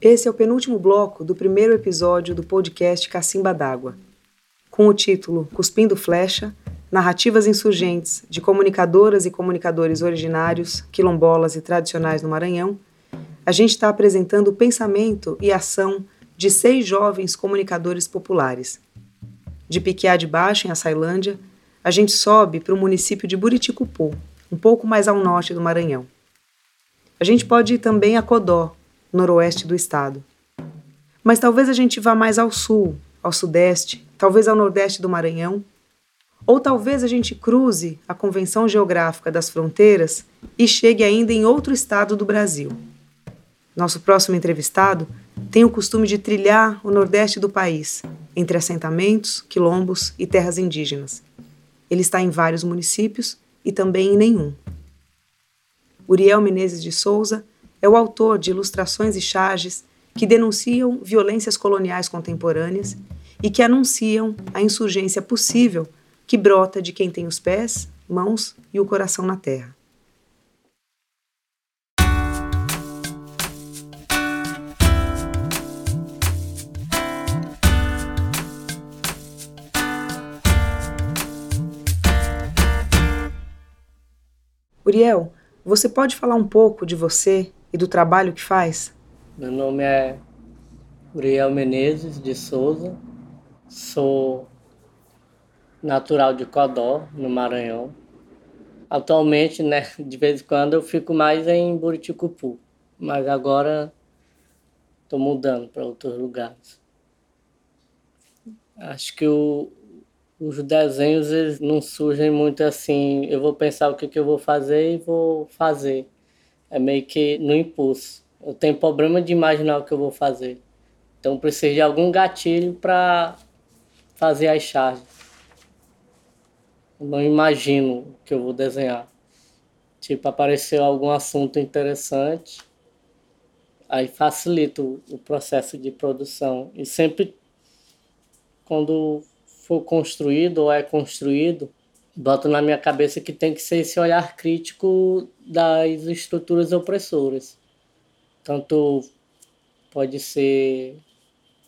Esse é o penúltimo bloco do primeiro episódio do podcast Cacimba d'Água. Com o título Cuspindo Flecha, Narrativas Insurgentes de Comunicadoras e Comunicadores Originários, Quilombolas e Tradicionais no Maranhão, a gente está apresentando o pensamento e ação de seis jovens comunicadores populares. De Piquiá de Baixo, em Açailândia, a gente sobe para o município de Buriticupu, um pouco mais ao norte do Maranhão. A gente pode ir também a Codó, noroeste do estado. Mas talvez a gente vá mais ao sul, ao sudeste, talvez ao nordeste do Maranhão, ou talvez a gente cruze a Convenção Geográfica das Fronteiras e chegue ainda em outro estado do Brasil. Nosso próximo entrevistado tem o costume de trilhar o nordeste do país, entre assentamentos, quilombos e terras indígenas. Ele está em vários municípios e também em nenhum. Uriel Menezes de Souza é o autor de ilustrações e charges que denunciam violências coloniais contemporâneas e que anunciam a insurgência possível que brota de quem tem os pés, mãos e o coração na terra. Uriel, você pode falar um pouco de você e do trabalho que faz? Meu nome é Uriel Menezes de Souza, sou natural de Codó, no Maranhão. Atualmente, né, de vez em quando eu fico mais em Buriticupu, mas agora estou mudando para outros lugares. Acho que o, os desenhos eles não surgem muito assim, eu vou pensar o que, que eu vou fazer e vou fazer é meio que no impulso. Eu tenho problema de imaginar o que eu vou fazer. Então preciso de algum gatilho para fazer as charges. Eu não imagino o que eu vou desenhar. Tipo, apareceu algum assunto interessante, aí facilita o, o processo de produção. E sempre, quando for construído ou é construído, boto na minha cabeça que tem que ser esse olhar crítico das estruturas opressoras. Tanto pode ser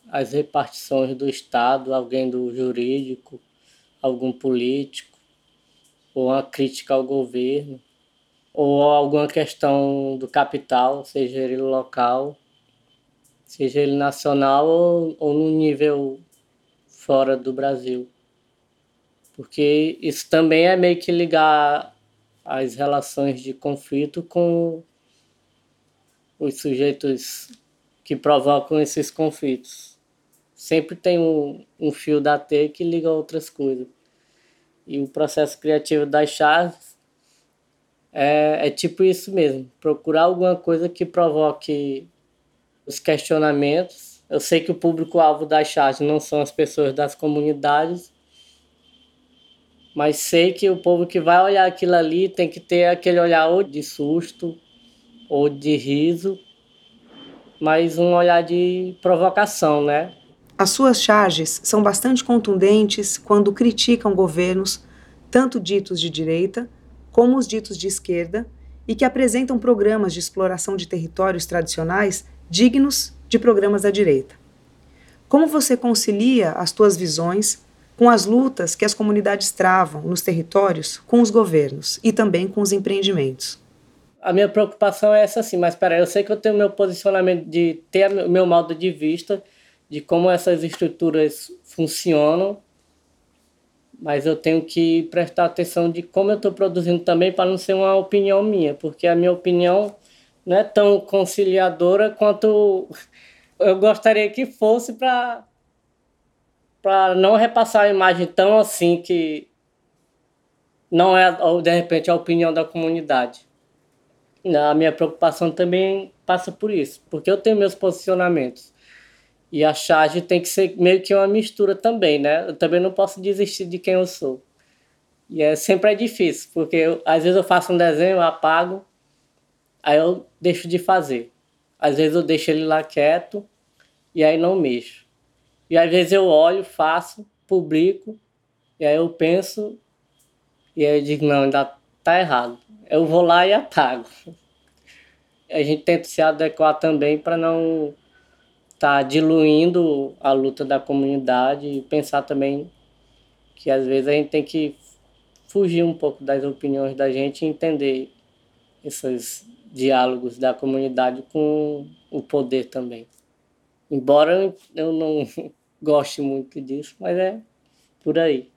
as repartições do Estado, alguém do jurídico, algum político, ou uma crítica ao governo, ou alguma questão do capital, seja ele local, seja ele nacional ou, ou no nível fora do Brasil porque isso também é meio que ligar as relações de conflito com os sujeitos que provocam esses conflitos. Sempre tem um, um fio da T que liga outras coisas. E o processo criativo das chaves é, é tipo isso mesmo: procurar alguma coisa que provoque os questionamentos. Eu sei que o público-alvo das chaves não são as pessoas das comunidades, mas sei que o povo que vai olhar aquilo ali tem que ter aquele olhar ou de susto ou de riso, mas um olhar de provocação, né? As suas charges são bastante contundentes quando criticam governos, tanto ditos de direita como os ditos de esquerda, e que apresentam programas de exploração de territórios tradicionais dignos de programas da direita. Como você concilia as suas visões com as lutas que as comunidades travam nos territórios com os governos e também com os empreendimentos. A minha preocupação é essa sim, mas peraí, eu sei que eu tenho meu posicionamento de ter o meu modo de vista de como essas estruturas funcionam, mas eu tenho que prestar atenção de como eu estou produzindo também para não ser uma opinião minha, porque a minha opinião não é tão conciliadora quanto eu gostaria que fosse para para não repassar a imagem tão assim que não é, de repente, a opinião da comunidade. A minha preocupação também passa por isso, porque eu tenho meus posicionamentos. E a charge tem que ser meio que uma mistura também, né? Eu também não posso desistir de quem eu sou. E é, sempre é difícil, porque eu, às vezes eu faço um desenho, eu apago, aí eu deixo de fazer. Às vezes eu deixo ele lá quieto e aí não mexo. E às vezes eu olho, faço, publico, e aí eu penso, e aí eu digo, não, ainda tá errado. Eu vou lá e apago. A gente tenta se adequar também para não está diluindo a luta da comunidade e pensar também que às vezes a gente tem que fugir um pouco das opiniões da gente e entender esses diálogos da comunidade com o poder também. Embora eu não goste muito disso, mas é por aí.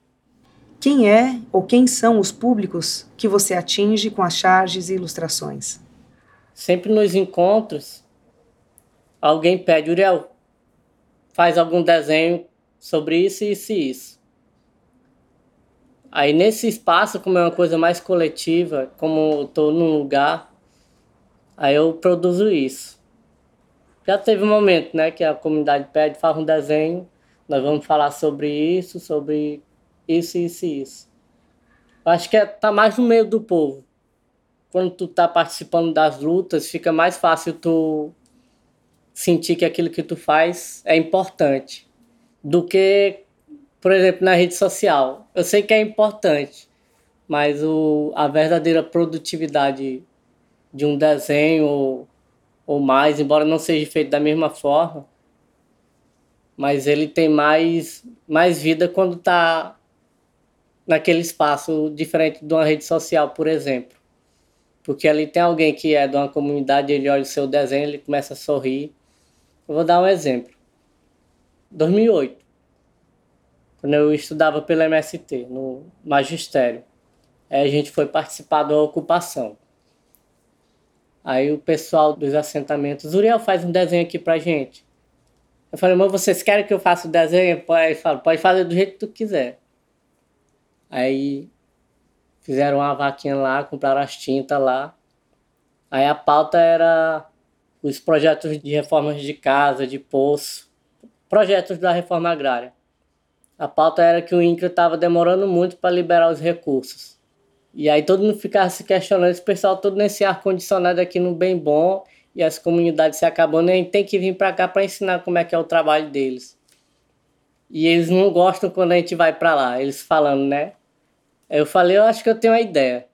Quem é ou quem são os públicos que você atinge com as charges e ilustrações? Sempre nos encontros, alguém pede, Uriel, faz algum desenho sobre isso, isso e isso. Aí nesse espaço, como é uma coisa mais coletiva, como eu estou num lugar, aí eu produzo isso. Já teve um momento, né, que a comunidade pede, faz um desenho, nós vamos falar sobre isso, sobre isso, isso e isso. Acho que é, tá mais no meio do povo. Quando tu tá participando das lutas, fica mais fácil tu sentir que aquilo que tu faz é importante do que, por exemplo, na rede social. Eu sei que é importante, mas o, a verdadeira produtividade de um desenho ou, ou mais, embora não seja feito da mesma forma, mas ele tem mais, mais vida quando está naquele espaço diferente de uma rede social, por exemplo. Porque ali tem alguém que é de uma comunidade, ele olha o seu desenho, ele começa a sorrir. Eu vou dar um exemplo. 2008, quando eu estudava pela MST, no magistério, aí a gente foi participar da ocupação. Aí o pessoal dos assentamentos, Uriel faz um desenho aqui pra gente. Eu falei, mas vocês querem que eu faça o desenho? Ele falou, pode fazer do jeito que tu quiser. Aí fizeram uma vaquinha lá, compraram as tintas lá. Aí a pauta era os projetos de reformas de casa, de poço, projetos da reforma agrária. A pauta era que o INCRA estava demorando muito para liberar os recursos. E aí todo mundo ficava se questionando, esse pessoal todo nesse ar-condicionado aqui no bem bom, e as comunidades se acabando, a gente tem que vir para cá para ensinar como é que é o trabalho deles. E eles não gostam quando a gente vai para lá, eles falando, né? Eu falei, eu acho que eu tenho uma ideia.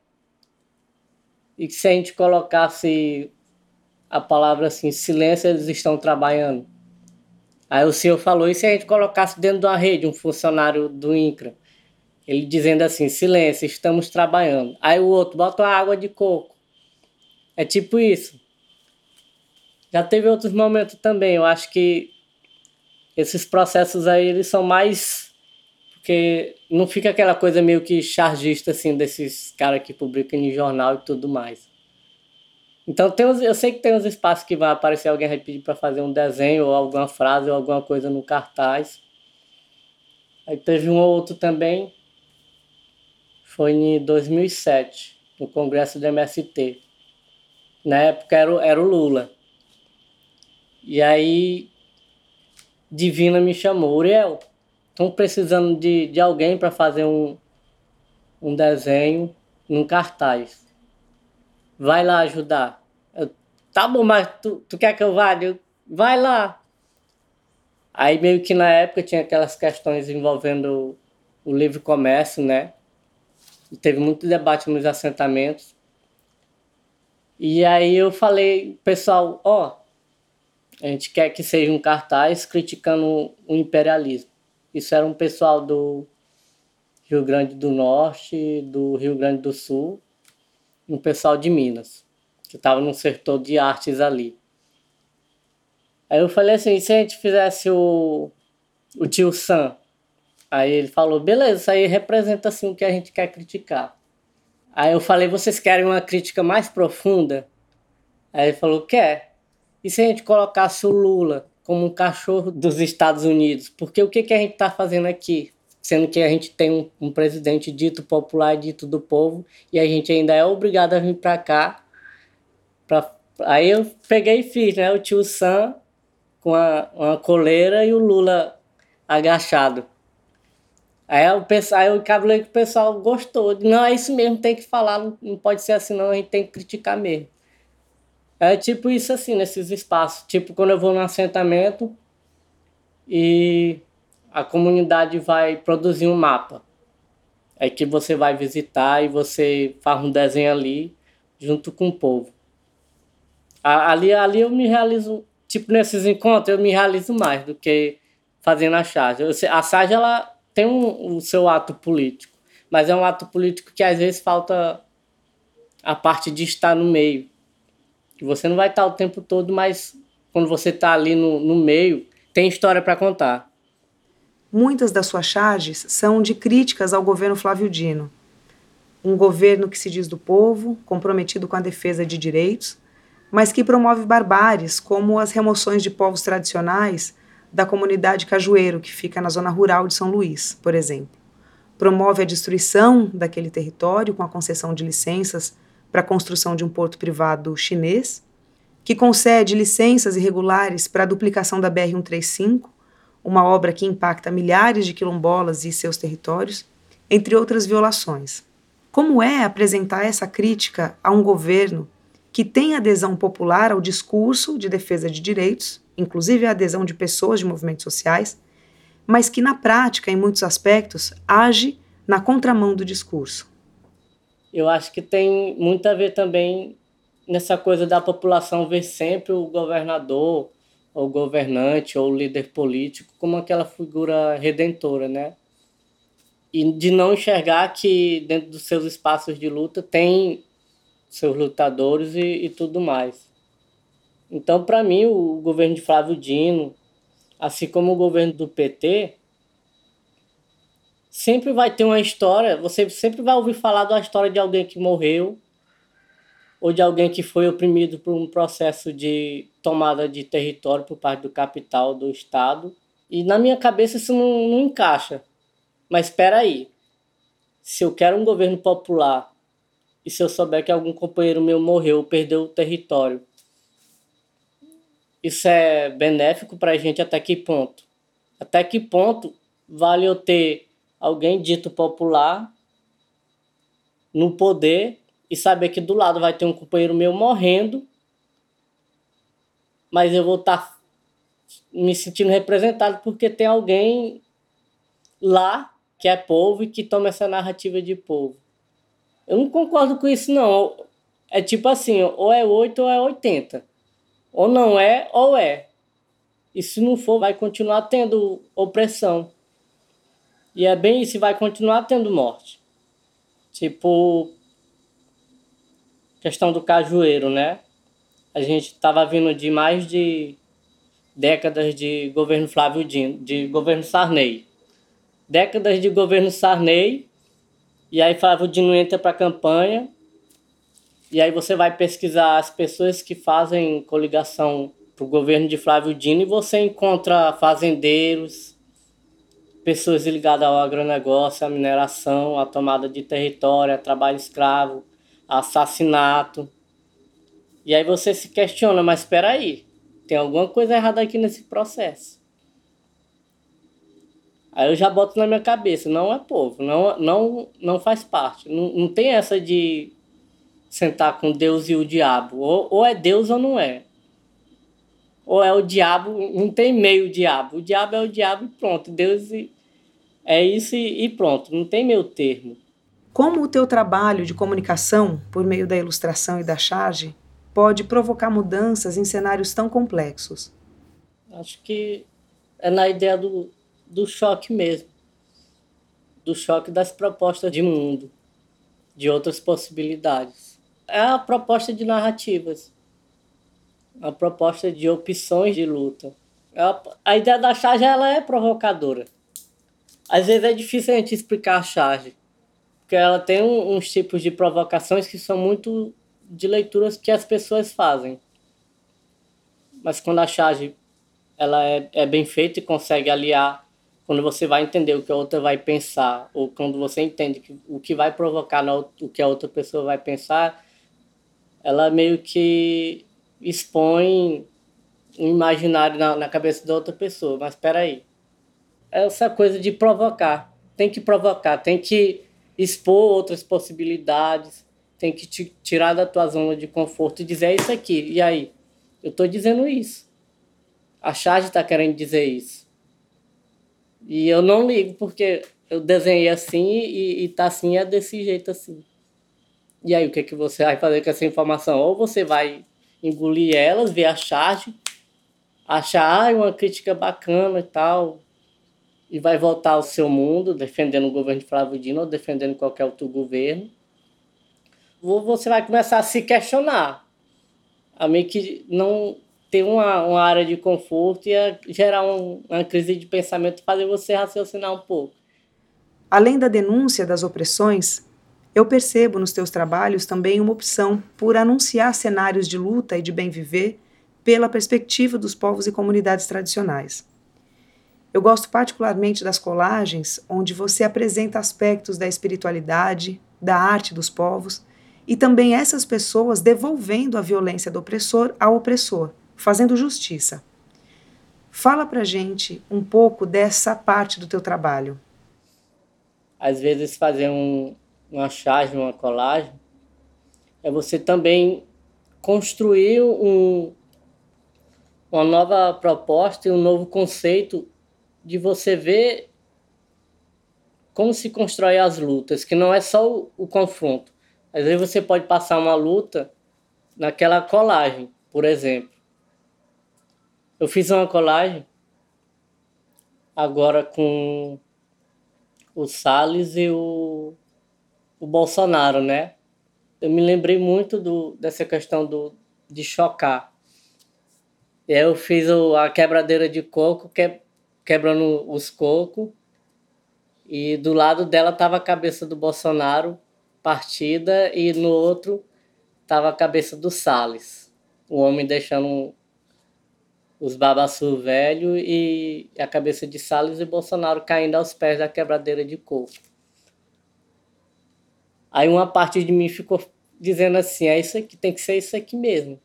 E que se a gente colocasse a palavra assim, silêncio, eles estão trabalhando. Aí o senhor falou, e se a gente colocasse dentro de uma rede um funcionário do INCRA? Ele dizendo assim, silêncio, estamos trabalhando. Aí o outro, bota água de coco. É tipo isso. Já teve outros momentos também. Eu acho que esses processos aí, eles são mais porque não fica aquela coisa meio que chargista, assim, desses caras que publicam em jornal e tudo mais. Então, tem uns, eu sei que tem uns espaços que vai aparecer alguém vai pedir para fazer um desenho ou alguma frase ou alguma coisa no cartaz. Aí teve um ou outro também, foi em 2007, no congresso do MST. Na época era, era o Lula. E aí, Divina me chamou, Uriel, estão precisando de, de alguém para fazer um, um desenho num cartaz. Vai lá ajudar. Eu, tá bom, mas tu, tu quer que eu vá? Eu, vai lá. Aí meio que na época tinha aquelas questões envolvendo o livre comércio, né? Teve muito debate nos assentamentos. E aí eu falei, pessoal, ó, a gente quer que seja um cartaz criticando o imperialismo. Isso era um pessoal do Rio Grande do Norte, do Rio Grande do Sul, um pessoal de Minas, que estava no setor de artes ali. Aí eu falei assim, se a gente fizesse o, o tio Sam? Aí ele falou, beleza, isso aí representa assim o que a gente quer criticar. Aí eu falei, vocês querem uma crítica mais profunda? Aí ele falou, quer. E se a gente colocasse o Lula como um cachorro dos Estados Unidos. Porque o que, que a gente está fazendo aqui? Sendo que a gente tem um, um, presidente dito popular, dito do povo, e a gente ainda é obrigado a vir para cá. Pra... Aí eu peguei e fiz, né? O tio Sam com a, uma coleira e o Lula agachado. Aí eu, pensei, aí eu cabulei que o pessoal gostou. Não, é isso mesmo, tem que falar, não pode ser assim não, a gente tem que criticar mesmo. É tipo isso assim, nesses espaços. Tipo quando eu vou no assentamento e a comunidade vai produzir um mapa. É que você vai visitar e você faz um desenho ali junto com o povo. Ali, ali eu me realizo tipo, nesses encontros eu me realizo mais do que fazendo a charge. A charge, ela tem um, o seu ato político, mas é um ato político que às vezes falta a parte de estar no meio. Você não vai estar o tempo todo, mas quando você está ali no, no meio, tem história para contar. Muitas das suas charges são de críticas ao governo Flávio Dino. Um governo que se diz do povo, comprometido com a defesa de direitos, mas que promove barbáries, como as remoções de povos tradicionais da comunidade Cajueiro, que fica na zona rural de São Luís, por exemplo. Promove a destruição daquele território com a concessão de licenças para a construção de um porto privado chinês, que concede licenças irregulares para a duplicação da BR-135, uma obra que impacta milhares de quilombolas e seus territórios, entre outras violações. Como é apresentar essa crítica a um governo que tem adesão popular ao discurso de defesa de direitos, inclusive a adesão de pessoas de movimentos sociais, mas que na prática, em muitos aspectos, age na contramão do discurso? Eu acho que tem muito a ver também nessa coisa da população ver sempre o governador ou governante ou líder político como aquela figura redentora, né? E de não enxergar que dentro dos seus espaços de luta tem seus lutadores e, e tudo mais. Então, para mim, o governo de Flávio Dino, assim como o governo do PT, sempre vai ter uma história, você sempre vai ouvir falar da história de alguém que morreu ou de alguém que foi oprimido por um processo de tomada de território por parte do capital do Estado. E na minha cabeça isso não, não encaixa. Mas espera aí. Se eu quero um governo popular e se eu souber que algum companheiro meu morreu ou perdeu o território, isso é benéfico para a gente até que ponto? Até que ponto vale eu ter alguém dito popular no poder e saber que do lado vai ter um companheiro meu morrendo, mas eu vou estar tá me sentindo representado porque tem alguém lá que é povo e que toma essa narrativa de povo. Eu não concordo com isso, não. É tipo assim, ou é 8 ou é 80. Ou não é, ou é. E se não for, vai continuar tendo opressão. E é bem isso, vai continuar tendo morte. Tipo, questão do cajueiro, né? A gente estava vindo de mais de décadas de governo Flávio Dino, de governo Sarney. Décadas de governo Sarney, e aí Flávio Dino entra para a campanha, e aí você vai pesquisar as pessoas que fazem coligação para o governo de Flávio Dino e você encontra fazendeiros, pessoas ligadas ao agronegócio, à mineração, à tomada de território, a trabalho escravo, assassinato. E aí você se questiona, mas espera aí, tem alguma coisa errada aqui nesse processo. Aí eu já boto na minha cabeça, não é povo, não, não, não faz parte. Não, não tem essa de sentar com Deus e o diabo. Ou, ou é Deus ou não é. Ou é o diabo, não tem meio diabo. O diabo é o diabo e pronto. Deus é isso e pronto. Não tem meio termo. Como o teu trabalho de comunicação, por meio da ilustração e da charge, pode provocar mudanças em cenários tão complexos? Acho que é na ideia do, do choque mesmo. Do choque das propostas de mundo, de outras possibilidades. É a proposta de narrativas, a proposta de opções de luta. A, a ideia da charge ela é provocadora. Às vezes é difícil a gente explicar a charge porque ela tem uns tipos de provocações que são muito de leituras que as pessoas fazem. Mas quando a charge ela é, é bem feita e consegue aliar, quando você vai entender o que a outra vai pensar, ou quando você entende que, o que vai provocar o que a outra pessoa vai pensar, ela meio que expõe um imaginário na, na cabeça da outra pessoa. Mas espera aí. Essa coisa de provocar. Tem que provocar, tem que expor outras possibilidades, tem que te tirar da tua zona de conforto e dizer isso aqui. E aí? Eu estou dizendo isso. A charge está querendo dizer isso. E eu não ligo porque eu desenhei assim e, e tá assim, é desse jeito assim. E aí, o que, é que você vai fazer com essa informação? Ou você vai engolir elas, ver a charge, achar ah, uma crítica bacana e tal, e vai voltar ao seu mundo, defendendo o governo de Flávio Dino ou defendendo qualquer outro governo, você vai começar a se questionar. A meio que não ter uma, uma área de conforto e gerar um, uma crise de pensamento, fazer você raciocinar um pouco. Além da denúncia das opressões, eu percebo nos teus trabalhos também uma opção por anunciar cenários de luta e de bem viver pela perspectiva dos povos e comunidades tradicionais. Eu gosto particularmente das colagens, onde você apresenta aspectos da espiritualidade, da arte dos povos e também essas pessoas devolvendo a violência do opressor ao opressor, fazendo justiça. Fala pra gente um pouco dessa parte do teu trabalho. Às vezes fazer um, uma charge, uma colagem, é você também construir um, uma nova proposta e um novo conceito de você ver como se constrói as lutas, que não é só o, o confronto. Às vezes você pode passar uma luta naquela colagem, por exemplo. Eu fiz uma colagem agora com o Salles e o, o Bolsonaro, né? Eu me lembrei muito do, dessa questão do, de chocar. E aí eu fiz o, a quebradeira de coco, que, quebrando os cocos, e do lado dela tava a cabeça do Bolsonaro partida e no outro tava a cabeça do Salles. O homem deixando os babaçu velho e a cabeça de Salles e Bolsonaro caindo aos pés da quebradeira de coco. Aí uma parte de mim ficou dizendo assim, é isso aqui, tem que ser isso aqui mesmo.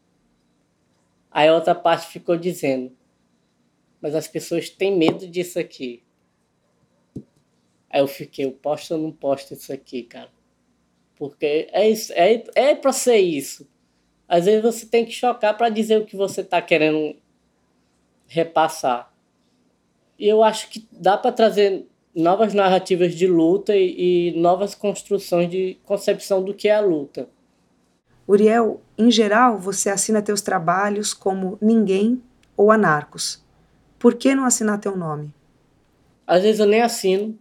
Aí outra parte ficou dizendo, mas as pessoas têm medo disso aqui. Aí eu fiquei, eu posto ou não posto isso aqui, cara? Porque é isso, é, é para ser isso. Às vezes você tem que chocar para dizer o que você está querendo repassar. E eu acho que dá para trazer novas narrativas de luta e, e novas construções de concepção do que é a luta. Uriel, em geral, você assina teus trabalhos como Ninguém ou Anarcos. Por que não assinar teu nome? Às vezes eu nem assino,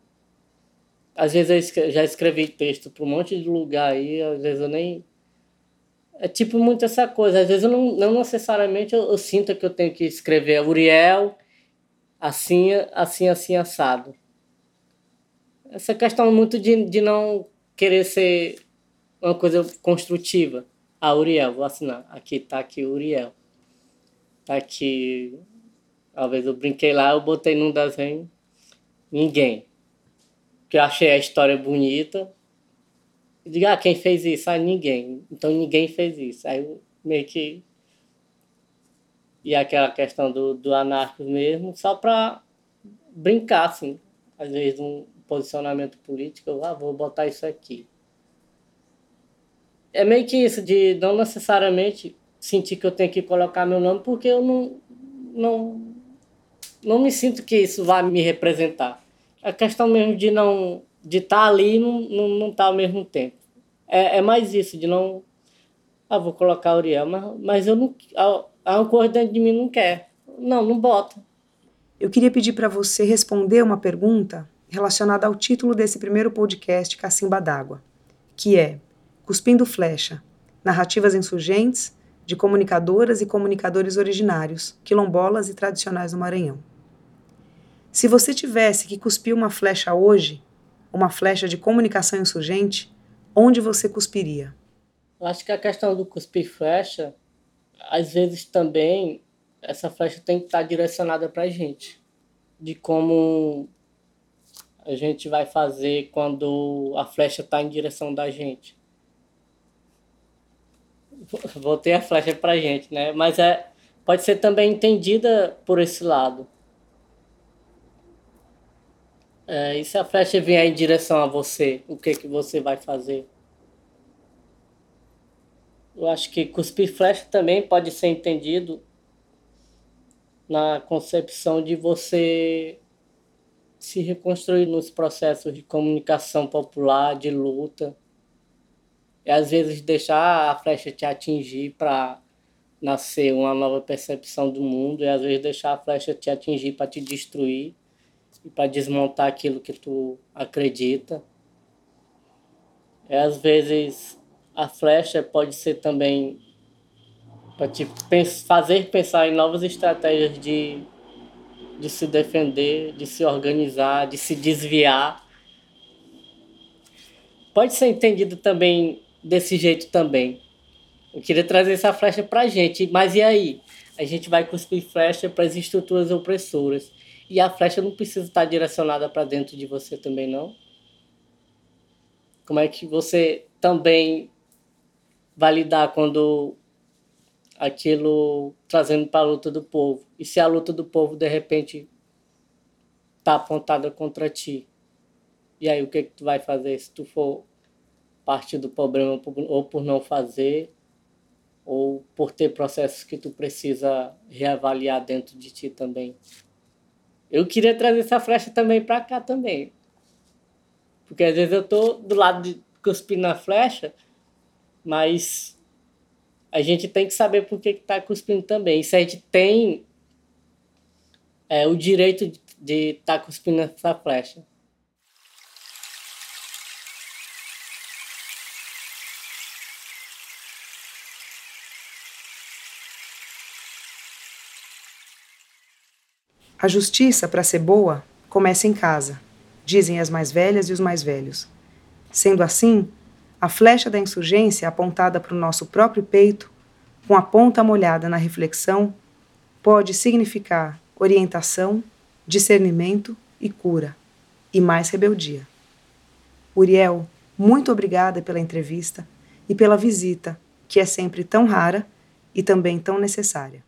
às vezes eu já escrevi texto para um monte de lugar aí, às vezes eu nem. É tipo muito essa coisa. Às vezes eu não, não necessariamente eu, eu sinto que eu tenho que escrever Uriel assim, assim, assim, assado. Essa questão muito de, de não querer ser uma coisa construtiva. Ah, Uriel, vou assinar. Aqui tá aqui Uriel. Tá aqui. Talvez eu brinquei lá, eu botei num desenho. Ninguém que eu achei a história bonita. E digo, ah, quem fez isso? Ah, ninguém. Então ninguém fez isso. Aí meio que. E aquela questão do, do anarco mesmo, só para brincar, assim. Às vezes um posicionamento político, eu ah, vou botar isso aqui. É meio que isso, de não necessariamente sentir que eu tenho que colocar meu nome, porque eu não, não, não me sinto que isso vai me representar a questão mesmo de não de estar tá ali e não, não, não tá ao mesmo tempo. É, é mais isso, de não. Ah, vou colocar Uriel, mas, mas eu não. A, a coisa dentro de mim não quer. Não, não bota. Eu queria pedir para você responder uma pergunta relacionada ao título desse primeiro podcast Cacimba d'Água, que é Cuspindo Flecha Narrativas Insurgentes de Comunicadoras e Comunicadores Originários, Quilombolas e Tradicionais do Maranhão. Se você tivesse que cuspir uma flecha hoje, uma flecha de comunicação insurgente, onde você cuspiria? Eu acho que a questão do cuspir flecha, às vezes também essa flecha tem que estar direcionada para a gente, de como a gente vai fazer quando a flecha está em direção da gente. Voltei a flecha para gente, né? Mas é, pode ser também entendida por esse lado. É, e se a flecha vier em direção a você, o que, que você vai fazer? Eu acho que cuspir flecha também pode ser entendido na concepção de você se reconstruir nos processos de comunicação popular, de luta. E às vezes deixar a flecha te atingir para nascer uma nova percepção do mundo e às vezes deixar a flecha te atingir para te destruir e para desmontar aquilo que tu acredita. E às vezes a flecha pode ser também para te fazer pensar em novas estratégias de, de se defender, de se organizar, de se desviar. Pode ser entendido também desse jeito também. Eu queria trazer essa flecha para a gente, mas e aí? A gente vai cuspir flecha para as estruturas opressoras. E a flecha não precisa estar direcionada para dentro de você também, não? Como é que você também vai lidar quando aquilo trazendo para a luta do povo? E se a luta do povo, de repente, está apontada contra ti? E aí, o que, que tu vai fazer se tu for parte do problema ou por não fazer ou por ter processos que tu precisa reavaliar dentro de ti também. Eu queria trazer essa flecha também para cá também. Porque às vezes eu tô do lado de cuspir na flecha, mas a gente tem que saber por que está cuspindo também. E se a gente tem é, o direito de estar tá cuspindo essa flecha. A justiça, para ser boa, começa em casa, dizem as mais velhas e os mais velhos. Sendo assim, a flecha da insurgência apontada para o nosso próprio peito, com a ponta molhada na reflexão, pode significar orientação, discernimento e cura, e mais rebeldia. Uriel, muito obrigada pela entrevista e pela visita, que é sempre tão rara e também tão necessária.